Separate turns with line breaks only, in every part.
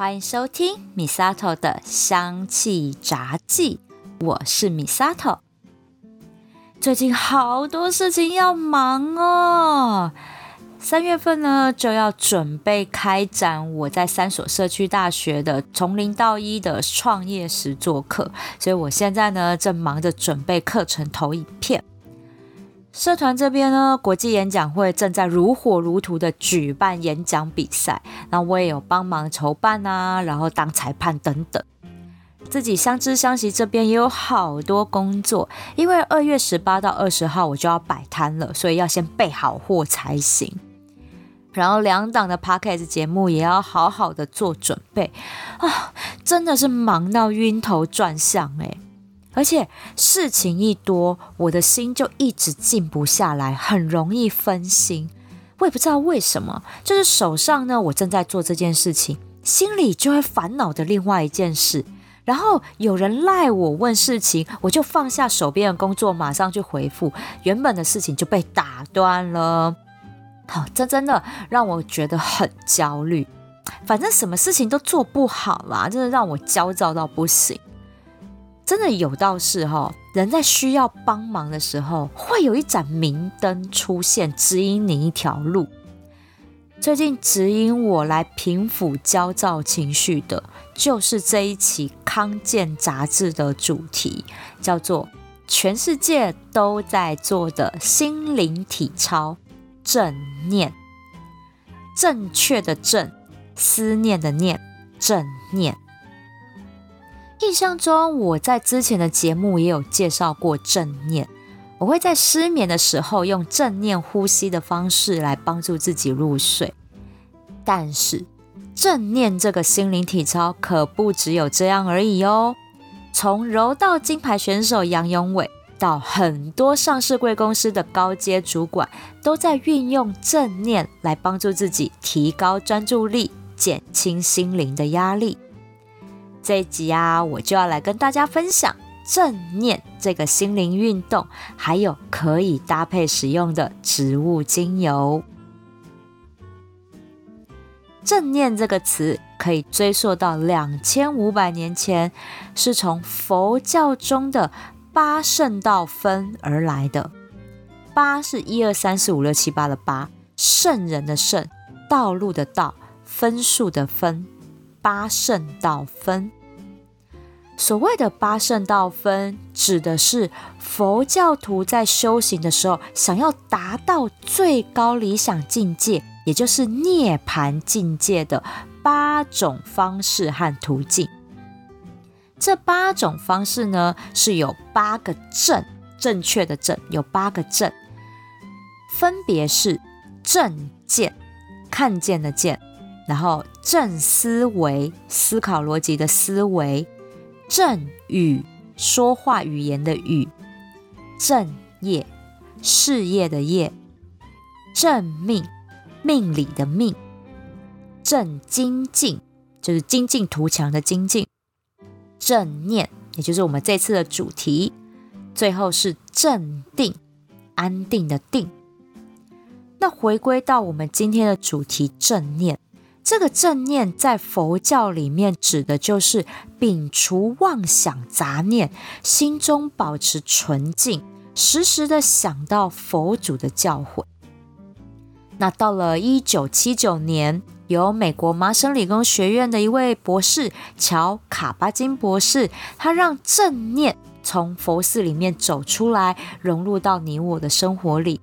欢迎收听米萨头的香气杂记，我是米萨头。最近好多事情要忙哦。三月份呢，就要准备开展我在三所社区大学的从零到一的创业实作课，所以我现在呢正忙着准备课程投影片。社团这边呢，国际演讲会正在如火如荼的举办演讲比赛，那我也有帮忙筹办啊，然后当裁判等等。自己相知相惜这边也有好多工作，因为二月十八到二十号我就要摆摊了，所以要先备好货才行。然后两档的 podcast 节目也要好好的做准备啊，真的是忙到晕头转向哎！而且事情一多，我的心就一直静不下来，很容易分心。我也不知道为什么，就是手上呢，我正在做这件事情，心里就会烦恼的另外一件事。然后有人赖我问事情，我就放下手边的工作，马上去回复，原本的事情就被打断了。好，这真的让我觉得很焦虑。反正什么事情都做不好啦，真的让我焦躁到不行。真的有道是哈，人在需要帮忙的时候，会有一盏明灯出现，指引你一条路。最近指引我来平抚焦躁情绪的，就是这一期康健杂志的主题，叫做“全世界都在做的心灵体操”。正念，正确的正，思念的念，正念。印象中，我在之前的节目也有介绍过正念。我会在失眠的时候用正念呼吸的方式来帮助自己入睡。但是，正念这个心灵体操可不只有这样而已哦。从柔道金牌选手杨永伟。到很多上市贵公司的高阶主管都在运用正念来帮助自己提高专注力，减轻心灵的压力。这一集啊，我就要来跟大家分享正念这个心灵运动，还有可以搭配使用的植物精油。正念这个词可以追溯到两千五百年前，是从佛教中的。八圣道分而来的，八是一二三四五六七八的八，圣人的圣，道路的道，分数的分，八圣道分。所谓的八圣道分，指的是佛教徒在修行的时候，想要达到最高理想境界，也就是涅槃境界的八种方式和途径。这八种方式呢，是有八个正，正确的正有八个正，分别是正见，看见的见，然后正思维，思考逻辑的思维，正语，说话语言的语，正业，事业的业，正命，命理的命，正精进，就是精进图强的精进。正念，也就是我们这次的主题。最后是镇定，安定的定。那回归到我们今天的主题，正念。这个正念在佛教里面指的就是摒除妄想杂念，心中保持纯净，时时的想到佛祖的教诲。那到了一九七九年。由美国麻省理工学院的一位博士乔·卡巴金博士，他让正念从佛寺里面走出来，融入到你我的生活里。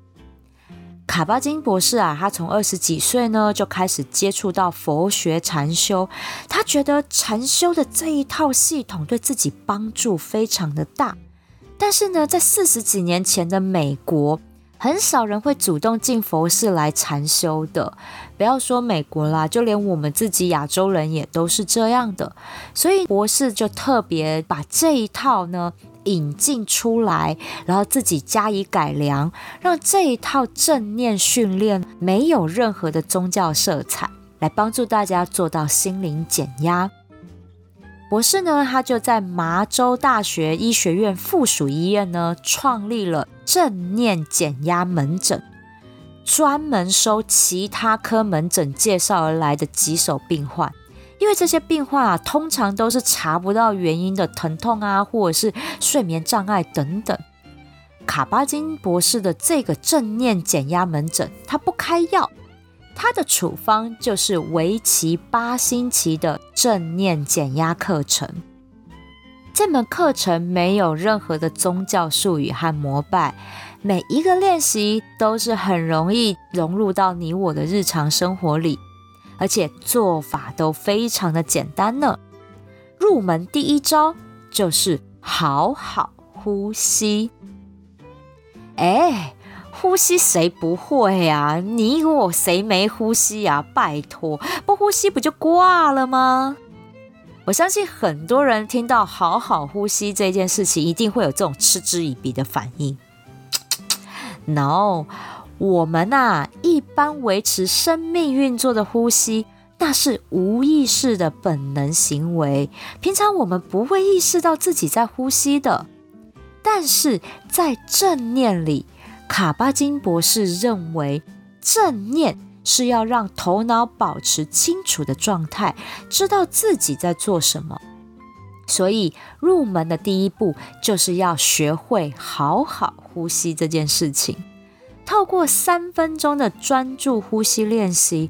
卡巴金博士啊，他从二十几岁呢就开始接触到佛学禅修，他觉得禅修的这一套系统对自己帮助非常的大。但是呢，在四十几年前的美国。很少人会主动进佛寺来禅修的，不要说美国啦，就连我们自己亚洲人也都是这样的。所以博士就特别把这一套呢引进出来，然后自己加以改良，让这一套正念训练没有任何的宗教色彩，来帮助大家做到心灵减压。博士呢，他就在麻州大学医学院附属医院呢，创立了正念减压门诊，专门收其他科门诊介绍而来的棘手病患，因为这些病患，通常都是查不到原因的疼痛啊，或者是睡眠障碍等等。卡巴金博士的这个正念减压门诊，他不开药，他的处方就是为期八星期的正念减压课程。这门课程没有任何的宗教术语和膜拜，每一个练习都是很容易融入到你我的日常生活里。而且做法都非常的简单呢。入门第一招就是好好呼吸。哎，呼吸谁不会呀？你我谁没呼吸呀？拜托，不呼吸不就挂了吗？我相信很多人听到好好呼吸这件事情，一定会有这种嗤之以鼻的反应。No。我们呐，一般维持生命运作的呼吸，那是无意识的本能行为。平常我们不会意识到自己在呼吸的。但是在正念里，卡巴金博士认为，正念是要让头脑保持清楚的状态，知道自己在做什么。所以入门的第一步，就是要学会好好呼吸这件事情。透过三分钟的专注呼吸练习，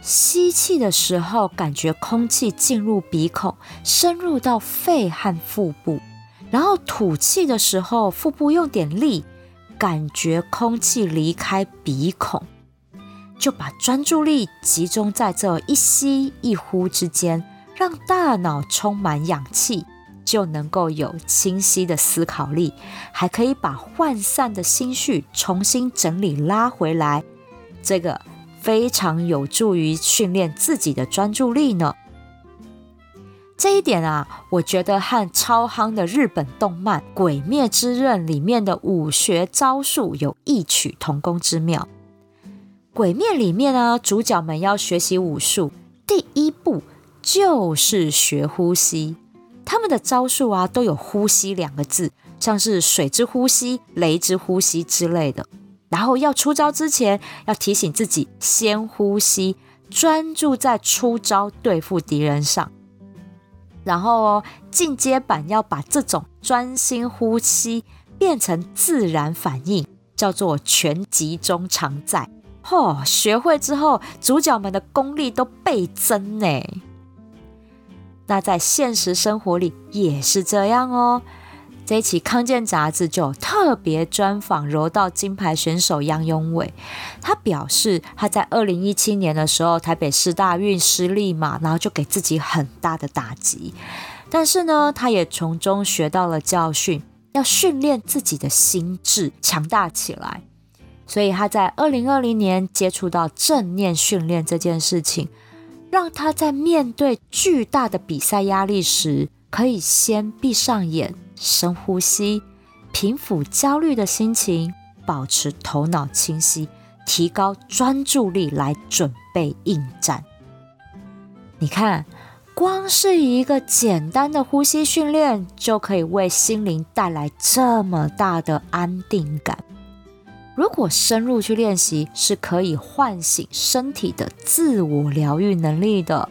吸气的时候感觉空气进入鼻孔，深入到肺和腹部；然后吐气的时候，腹部用点力，感觉空气离开鼻孔。就把专注力集中在这一吸一呼之间，让大脑充满氧气。就能够有清晰的思考力，还可以把涣散的心绪重新整理拉回来，这个非常有助于训练自己的专注力呢。这一点啊，我觉得和超夯的日本动漫《鬼灭之刃》里面的武学招数有异曲同工之妙。《鬼灭》里面呢，主角们要学习武术，第一步就是学呼吸。他们的招数啊，都有“呼吸”两个字，像是水之呼吸、雷之呼吸之类的。然后要出招之前，要提醒自己先呼吸，专注在出招对付敌人上。然后哦，进阶版要把这种专心呼吸变成自然反应，叫做全集中常在。嚯，学会之后，主角们的功力都倍增呢。那在现实生活里也是这样哦。这一期康健杂志就特别专访柔道金牌选手杨永伟，他表示他在二零一七年的时候台北市大运失利嘛，然后就给自己很大的打击。但是呢，他也从中学到了教训，要训练自己的心智强大起来。所以他在二零二零年接触到正念训练这件事情。让他在面对巨大的比赛压力时，可以先闭上眼，深呼吸，平抚焦虑的心情，保持头脑清晰，提高专注力来准备应战。你看，光是一个简单的呼吸训练，就可以为心灵带来这么大的安定感。如果深入去练习，是可以唤醒身体的自我疗愈能力的。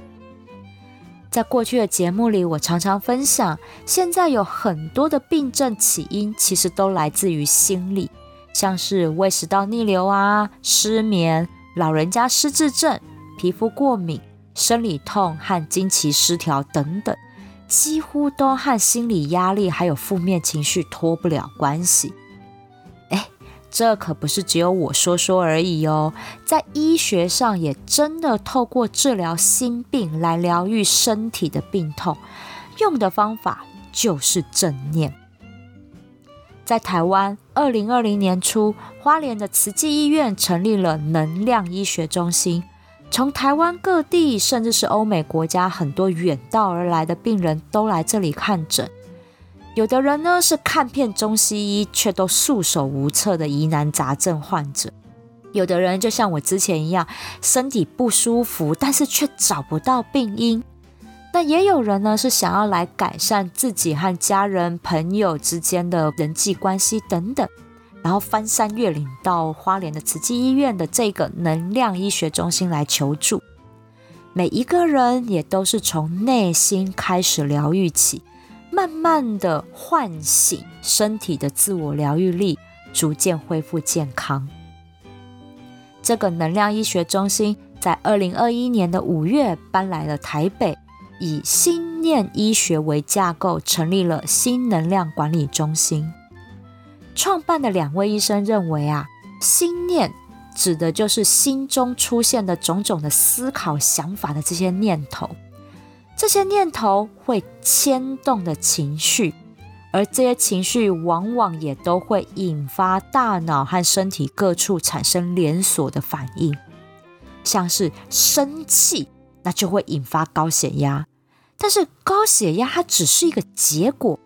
在过去的节目里，我常常分享，现在有很多的病症起因，其实都来自于心理，像是胃食道逆流啊、失眠、老人家失智症、皮肤过敏、生理痛和经期失调等等，几乎都和心理压力还有负面情绪脱不了关系。这可不是只有我说说而已哦，在医学上也真的透过治疗心病来疗愈身体的病痛，用的方法就是正念。在台湾，二零二零年初，花莲的慈济医院成立了能量医学中心，从台湾各地甚至是欧美国家很多远道而来的病人都来这里看诊。有的人呢是看遍中西医却都束手无策的疑难杂症患者，有的人就像我之前一样，身体不舒服，但是却找不到病因。那也有人呢是想要来改善自己和家人朋友之间的人际关系等等，然后翻山越岭到花莲的慈济医院的这个能量医学中心来求助。每一个人也都是从内心开始疗愈起，慢慢的唤醒身体的自我疗愈力，逐渐恢复健康。这个能量医学中心在二零二一年的五月搬来了台北，以心念医学为架构，成立了新能量管理中心。创办的两位医生认为啊，心念。指的就是心中出现的种种的思考、想法的这些念头，这些念头会牵动的情绪，而这些情绪往往也都会引发大脑和身体各处产生连锁的反应，像是生气，那就会引发高血压。但是高血压它只是一个结果，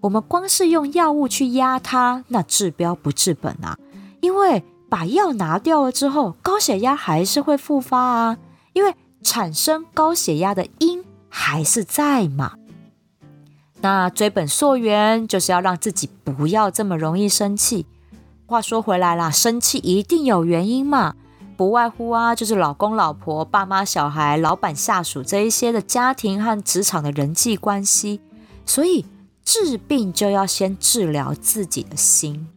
我们光是用药物去压它，那治标不治本啊，因为。把药拿掉了之后，高血压还是会复发啊，因为产生高血压的因还是在嘛。那追本溯源，就是要让自己不要这么容易生气。话说回来啦，生气一定有原因嘛，不外乎啊，就是老公、老婆、爸妈、小孩、老板、下属这一些的家庭和职场的人际关系。所以治病就要先治疗自己的心。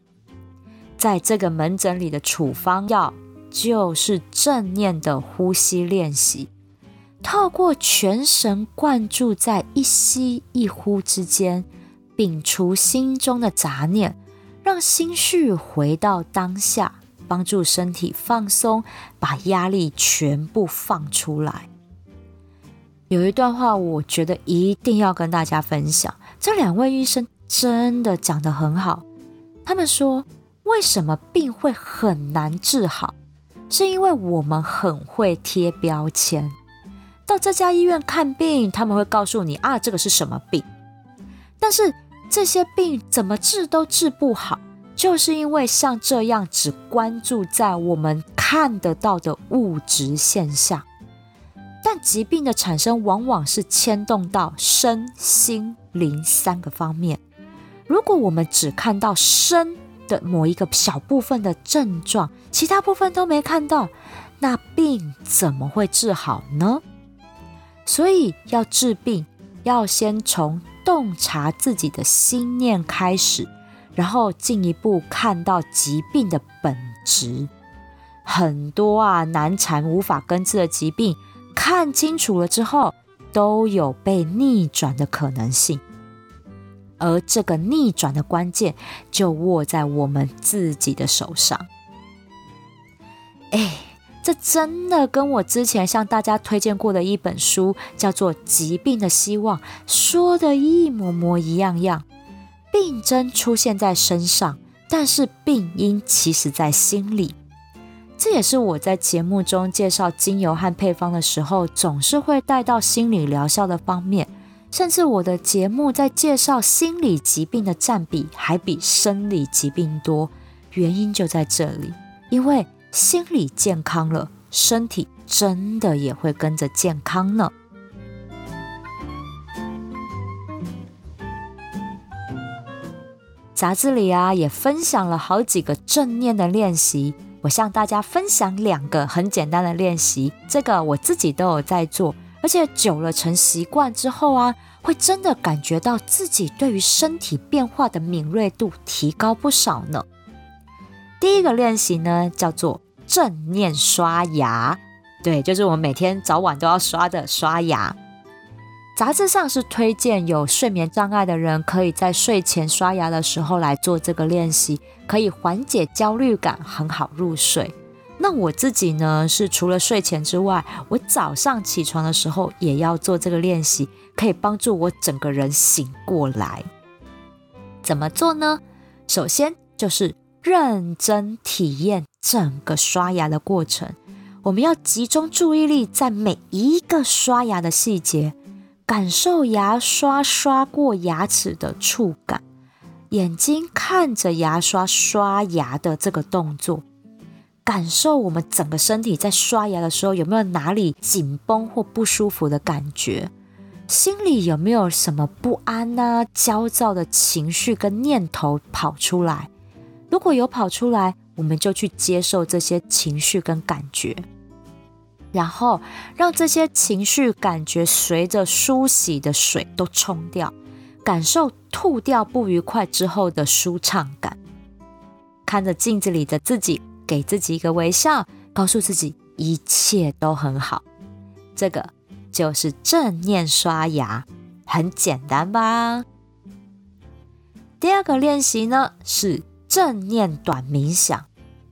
在这个门诊里的处方药就是正念的呼吸练习，透过全神贯注在一吸一呼之间，摒除心中的杂念，让心绪回到当下，帮助身体放松，把压力全部放出来。有一段话，我觉得一定要跟大家分享，这两位医生真的讲得很好，他们说。为什么病会很难治好？是因为我们很会贴标签。到这家医院看病，他们会告诉你啊，这个是什么病。但是这些病怎么治都治不好，就是因为像这样只关注在我们看得到的物质现象。但疾病的产生往往是牵动到身心灵三个方面。如果我们只看到身，的某一个小部分的症状，其他部分都没看到，那病怎么会治好呢？所以要治病，要先从洞察自己的心念开始，然后进一步看到疾病的本质。很多啊难缠无法根治的疾病，看清楚了之后，都有被逆转的可能性。而这个逆转的关键就握在我们自己的手上。哎，这真的跟我之前向大家推荐过的一本书叫做《疾病的希望》说的一模模一样样。病症出现在身上，但是病因其实在心里。这也是我在节目中介绍精油和配方的时候，总是会带到心理疗效的方面。甚至我的节目在介绍心理疾病的占比还比生理疾病多，原因就在这里，因为心理健康了，身体真的也会跟着健康呢。杂志里啊也分享了好几个正念的练习，我向大家分享两个很简单的练习，这个我自己都有在做。而且久了成习惯之后啊，会真的感觉到自己对于身体变化的敏锐度提高不少呢。第一个练习呢叫做正念刷牙，对，就是我们每天早晚都要刷的刷牙。杂志上是推荐有睡眠障碍的人可以在睡前刷牙的时候来做这个练习，可以缓解焦虑感，很好入睡。那我自己呢，是除了睡前之外，我早上起床的时候也要做这个练习，可以帮助我整个人醒过来。怎么做呢？首先就是认真体验整个刷牙的过程，我们要集中注意力在每一个刷牙的细节，感受牙刷刷过牙齿的触感，眼睛看着牙刷刷牙的这个动作。感受我们整个身体在刷牙的时候有没有哪里紧绷或不舒服的感觉？心里有没有什么不安啊、焦躁的情绪跟念头跑出来？如果有跑出来，我们就去接受这些情绪跟感觉。然后让这些情绪感觉随着梳洗的水都冲掉，感受吐掉不愉快之后的舒畅感。看着镜子里的自己，给自己一个微笑，告诉自己一切都很好。这个就是正念刷牙，很简单吧？第二个练习呢是正念短冥想。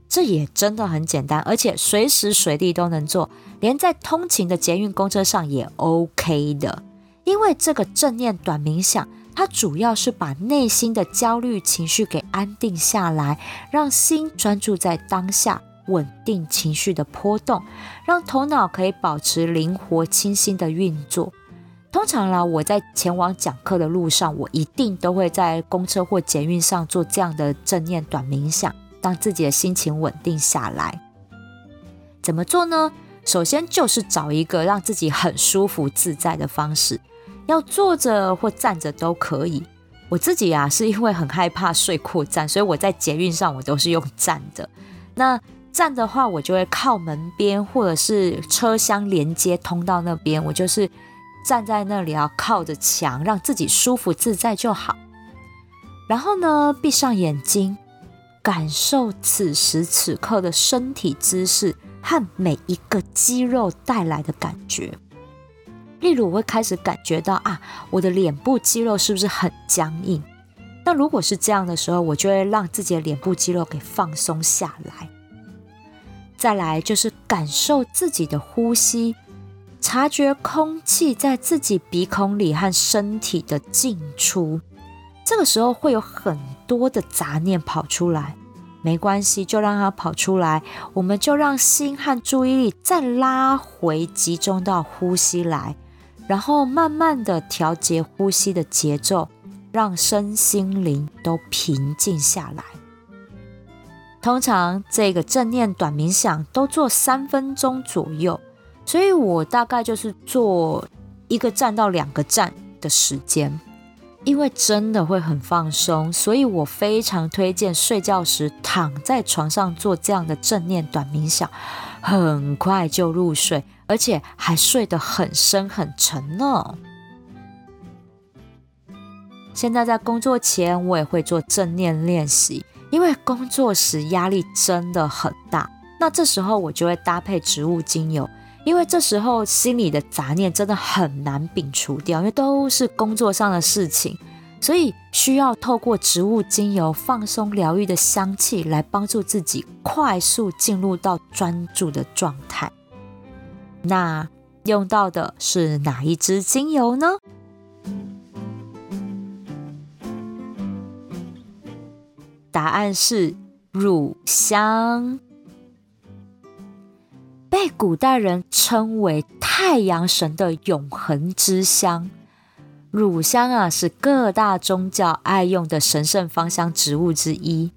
这也真的很简单，而且随时随地都能做，连在通勤的捷运公车上也 OK 的。因为这个正念短冥想，它主要是把内心的焦虑情绪给安定下来，让心专注在当下，稳定情绪的波动，让头脑可以保持灵活清新的运作。通常啦，我在前往讲课的路上，我一定都会在公车或捷运上做这样的正念短冥想。让自己的心情稳定下来，怎么做呢？首先就是找一个让自己很舒服自在的方式，要坐着或站着都可以。我自己啊，是因为很害怕睡过站，所以我在捷运上我都是用站的。那站的话，我就会靠门边或者是车厢连接通道那边，我就是站在那里啊，靠着墙，让自己舒服自在就好。然后呢，闭上眼睛。感受此时此刻的身体姿势和每一个肌肉带来的感觉。例如，我会开始感觉到啊，我的脸部肌肉是不是很僵硬？那如果是这样的时候，我就会让自己的脸部肌肉给放松下来。再来就是感受自己的呼吸，察觉空气在自己鼻孔里和身体的进出。这个时候会有很多的杂念跑出来，没关系，就让它跑出来。我们就让心和注意力再拉回，集中到呼吸来，然后慢慢的调节呼吸的节奏，让身心灵都平静下来。通常这个正念短冥想都做三分钟左右，所以我大概就是做一个站到两个站的时间。因为真的会很放松，所以我非常推荐睡觉时躺在床上做这样的正念短冥想，很快就入睡，而且还睡得很深很沉呢。现在在工作前，我也会做正念练习，因为工作时压力真的很大，那这时候我就会搭配植物精油。因为这时候心里的杂念真的很难摒除掉，因为都是工作上的事情，所以需要透过植物精油放松疗愈的香气来帮助自己快速进入到专注的状态。那用到的是哪一支精油呢？答案是乳香。被古代人称为太阳神的永恒之香，乳香啊是各大宗教爱用的神圣芳香植物之一。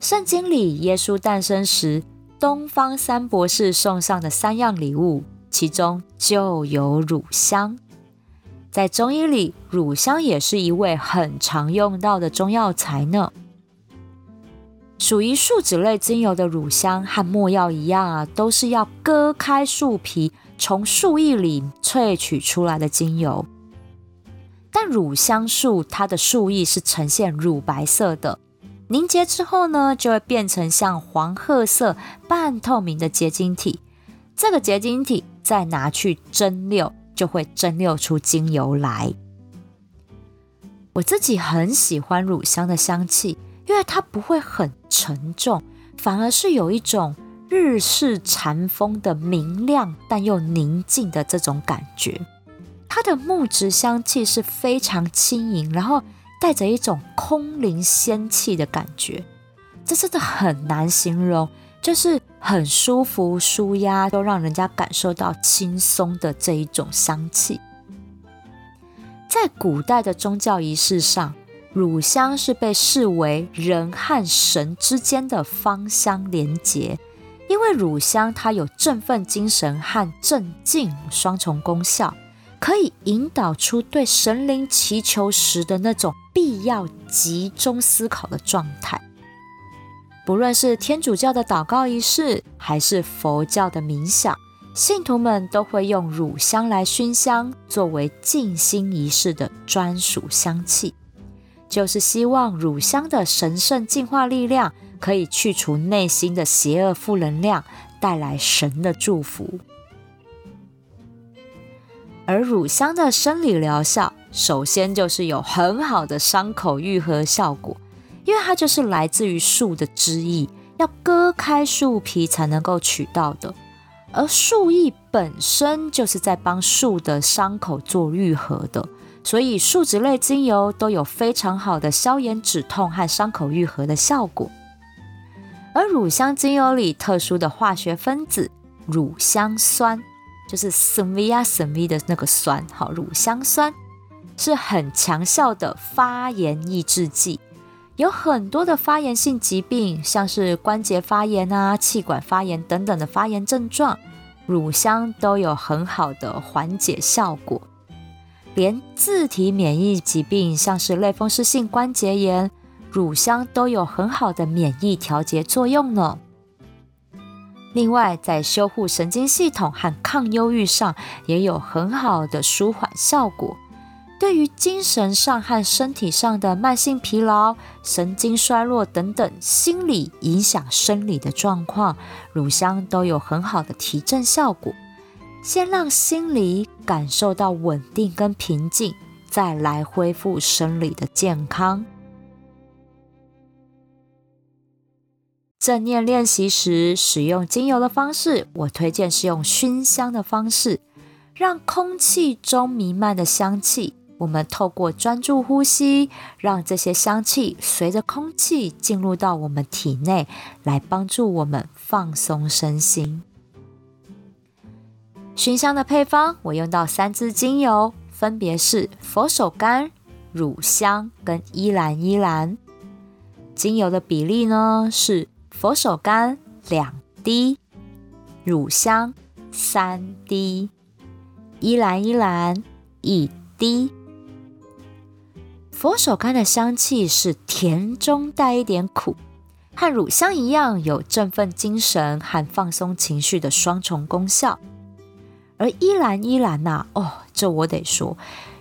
圣经里耶稣诞生时，东方三博士送上的三样礼物，其中就有乳香。在中医里，乳香也是一味很常用到的中药材呢。属于树脂类精油的乳香和没药一样啊，都是要割开树皮，从树叶里萃取出来的精油。但乳香树它的树叶是呈现乳白色的，凝结之后呢，就会变成像黄褐色半透明的结晶体。这个结晶体再拿去蒸馏，就会蒸馏出精油来。我自己很喜欢乳香的香气。因为它不会很沉重，反而是有一种日式禅风的明亮但又宁静的这种感觉。它的木质香气是非常轻盈，然后带着一种空灵仙气的感觉。这真的很难形容，就是很舒服、舒压，都让人家感受到轻松的这一种香气。在古代的宗教仪式上。乳香是被视为人和神之间的芳香连结，因为乳香它有振奋精神和镇静双重功效，可以引导出对神灵祈求时的那种必要集中思考的状态。不论是天主教的祷告仪式，还是佛教的冥想，信徒们都会用乳香来熏香，作为静心仪式的专属香气，就是希望乳香的神圣净化力量可以去除内心的邪恶负能量，带来神的祝福。而乳香的生理疗效，首先就是有很好的伤口愈合效果，因为它就是来自于树的汁液，要割开树皮才能够取到的。而树液本身就是在帮树的伤口做愈合的，所以树脂类精油都有非常好的消炎止痛和伤口愈合的效果。而乳香精油里特殊的化学分子乳香酸，就是 s v i a s v 的那个酸，好，乳香酸是很强效的发炎抑制剂。有很多的发炎性疾病，像是关节发炎啊、气管发炎等等的发炎症状，乳香都有很好的缓解效果。连自体免疫疾病，像是类风湿性关节炎，乳香都有很好的免疫调节作用呢。另外，在修护神经系统和抗忧郁上，也有很好的舒缓效果。对于精神上和身体上的慢性疲劳、神经衰弱等等心理影响生理的状况，乳香都有很好的提振效果。先让心理感受到稳定跟平静，再来恢复生理的健康。正念练习时使用精油的方式，我推荐是用熏香的方式，让空气中弥漫的香气。我们透过专注呼吸，让这些香气随着空气进入到我们体内，来帮助我们放松身心。熏香的配方，我用到三支精油，分别是佛手柑、乳香跟依兰依兰。精油的比例呢是佛手柑两滴，乳香三滴，依兰依兰一滴。佛手柑的香气是甜中带一点苦，和乳香一样有振奋精神和放松情绪的双重功效。而依兰依兰呐，哦，这我得说，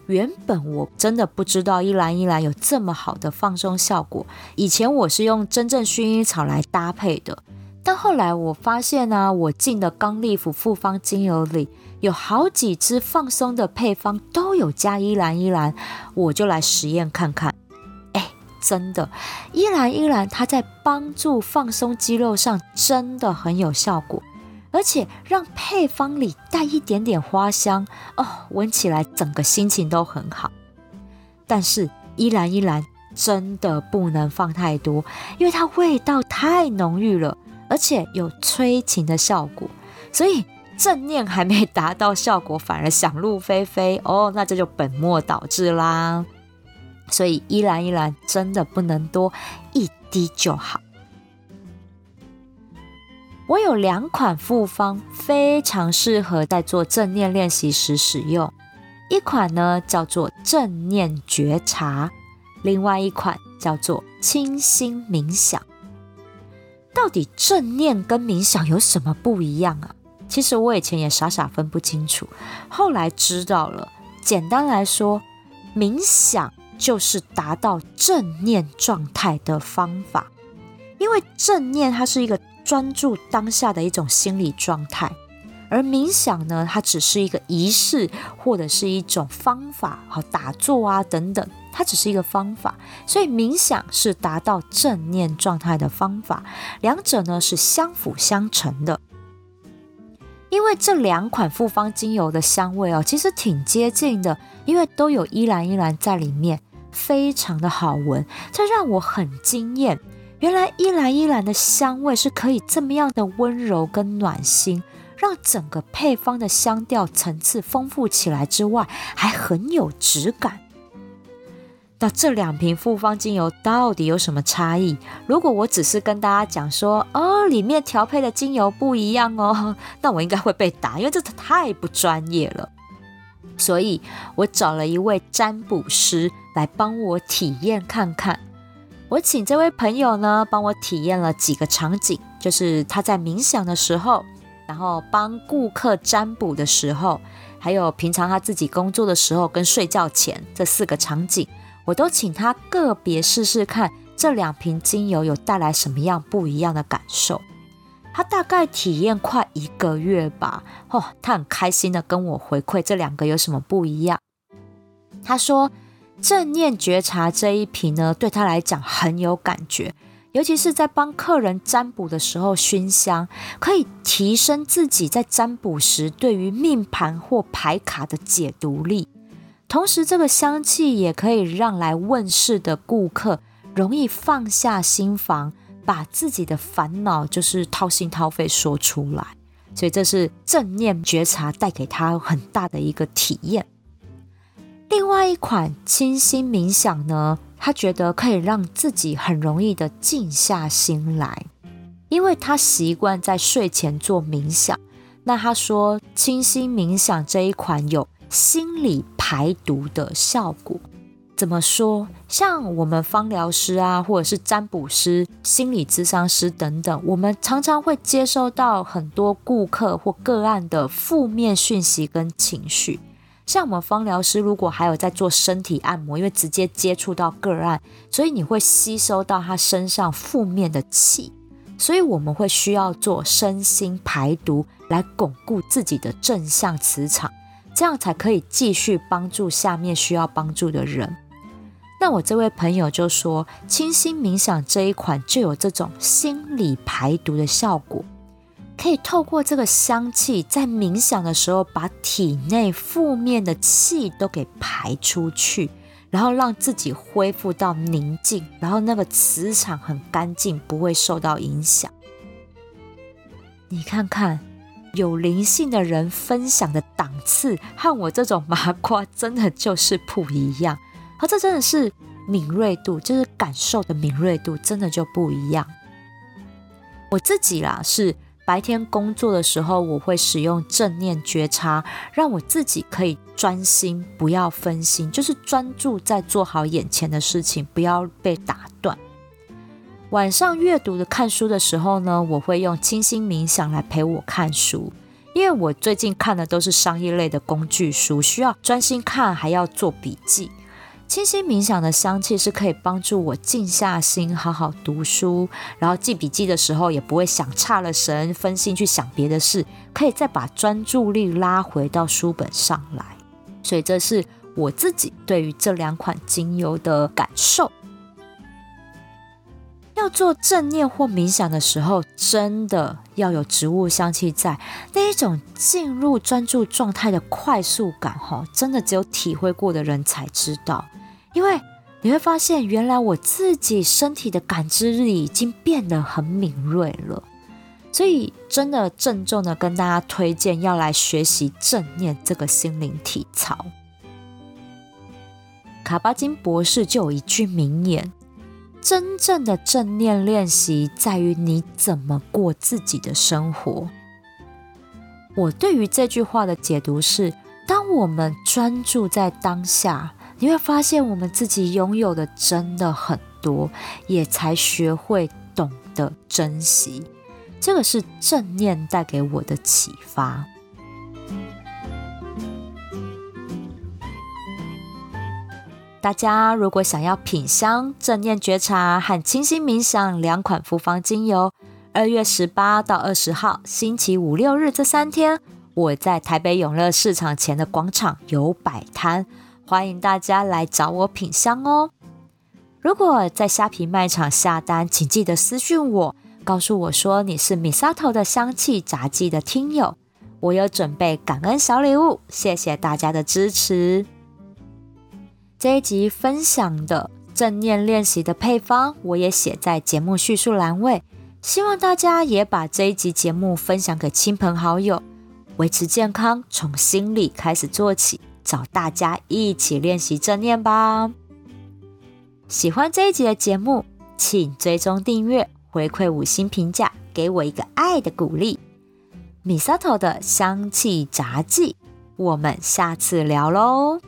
原本我真的不知道依兰依兰有这么好的放松效果。以前我是用真正薰衣草来搭配的，但后来我发现呢，我进的刚利福复方精油里。有好几支放松的配方都有加依兰依兰，我就来实验看看。哎，真的，依兰依兰它在帮助放松肌肉上真的很有效果，而且让配方里带一点点花香哦，闻起来整个心情都很好。但是依兰依兰真的不能放太多，因为它味道太浓郁了，而且有催情的效果，所以。正念还没达到效果，反而想入非非哦，那这就本末倒置啦。所以依兰依兰真的不能多，一滴就好。我有两款复方，非常适合在做正念练习时使用。一款呢叫做正念觉察，另外一款叫做清心冥想。到底正念跟冥想有什么不一样啊？其实我以前也傻傻分不清楚，后来知道了。简单来说，冥想就是达到正念状态的方法。因为正念它是一个专注当下的一种心理状态，而冥想呢，它只是一个仪式或者是一种方法，好打坐啊等等，它只是一个方法。所以冥想是达到正念状态的方法，两者呢是相辅相成的。因为这两款复方精油的香味哦，其实挺接近的，因为都有依兰依兰在里面，非常的好闻，这让我很惊艳。原来依兰依兰的香味是可以这么样的温柔跟暖心，让整个配方的香调层次丰富起来之外，还很有质感。那这两瓶复方精油到底有什么差异？如果我只是跟大家讲说，哦，里面调配的精油不一样哦，那我应该会被打，因为这太不专业了。所以我找了一位占卜师来帮我体验看看。我请这位朋友呢，帮我体验了几个场景，就是他在冥想的时候，然后帮顾客占卜的时候，还有平常他自己工作的时候跟睡觉前这四个场景，我都请他个别试试看这两瓶精油有带来什么样不一样的感受。他大概体验快一个月吧，哦，他很开心的跟我回馈这两个有什么不一样。他说正念觉察这一瓶呢，对他来讲很有感觉。尤其是在帮客人占卜的时候，熏香可以提升自己在占卜时对于命盘或牌卡的解读力。同时，这个香气也可以让来问世的顾客容易放下心房，把自己的烦恼就是掏心掏肺说出来。所以，这是正念觉察带给他很大的一个体验。另外一款清新冥想呢？他觉得可以让自己很容易的静下心来，因为他习惯在睡前做冥想。那他说，清新冥想这一款有心理排毒的效果。怎么说？像我们芳疗师啊，或者是占卜师、心理咨商师等等，我们常常会接收到很多顾客或个案的负面讯息跟情绪。像我们芳疗师，如果还有在做身体按摩，因为直接接触到个案，所以你会吸收到他身上负面的气，所以我们会需要做身心排毒，来巩固自己的正向磁场，这样才可以继续帮助下面需要帮助的人。那我这位朋友就说，清新冥想这一款就有这种心理排毒的效果。可以透过这个香气，在冥想的时候，把体内负面的气都给排出去，然后让自己恢复到宁静，然后那个磁场很干净，不会受到影响。你看看，有灵性的人分享的档次，和我这种麻瓜真的就是不一样。而这真的是敏锐度，就是感受的敏锐度，真的就不一样。我自己啦，是。白天工作的时候，我会使用正念觉察，让我自己可以专心，不要分心，就是专注在做好眼前的事情，不要被打断。晚上阅读的看书的时候呢，我会用清新冥想来陪我看书，因为我最近看的都是商业类的工具书，需要专心看，还要做笔记。清新冥想的香气是可以帮助我静下心，好好读书，然后记笔记的时候也不会想差了神，分心去想别的事，可以再把专注力拉回到书本上来。所以这是我自己对于这两款精油的感受。要做正念或冥想的时候，真的要有植物香气在，那一种进入专注状态的快速感，哈，真的只有体会过的人才知道。因为你会发现，原来我自己身体的感知力已经变得很敏锐了，所以真的郑重的跟大家推荐要来学习正念这个心灵体操。卡巴金博士就有一句名言：真正的正念练习在于你怎么过自己的生活。我对于这句话的解读是：当我们专注在当下。你会发现，我们自己拥有的真的很多，也才学会懂得珍惜。这个是正念带给我的启发。大家如果想要品香正念觉察和清新冥想两款复方精油，二月十八到二十号，星期五六日这三天，我在台北永乐市场前的广场有摆摊。欢迎大家来找我品香哦！如果在虾皮卖场下单，请记得私讯我，告诉我说你是米沙头的香气杂技的听友，我有准备感恩小礼物，谢谢大家的支持。这一集分享的正念练习的配方，我也写在节目叙述栏位，希望大家也把这一集节目分享给亲朋好友，维持健康从心里开始做起。找大家一起练习正念吧！喜欢这一集的节目，请追踪订阅，回馈五星评价，给我一个爱的鼓励。米萨头的香气杂技，我们下次聊喽。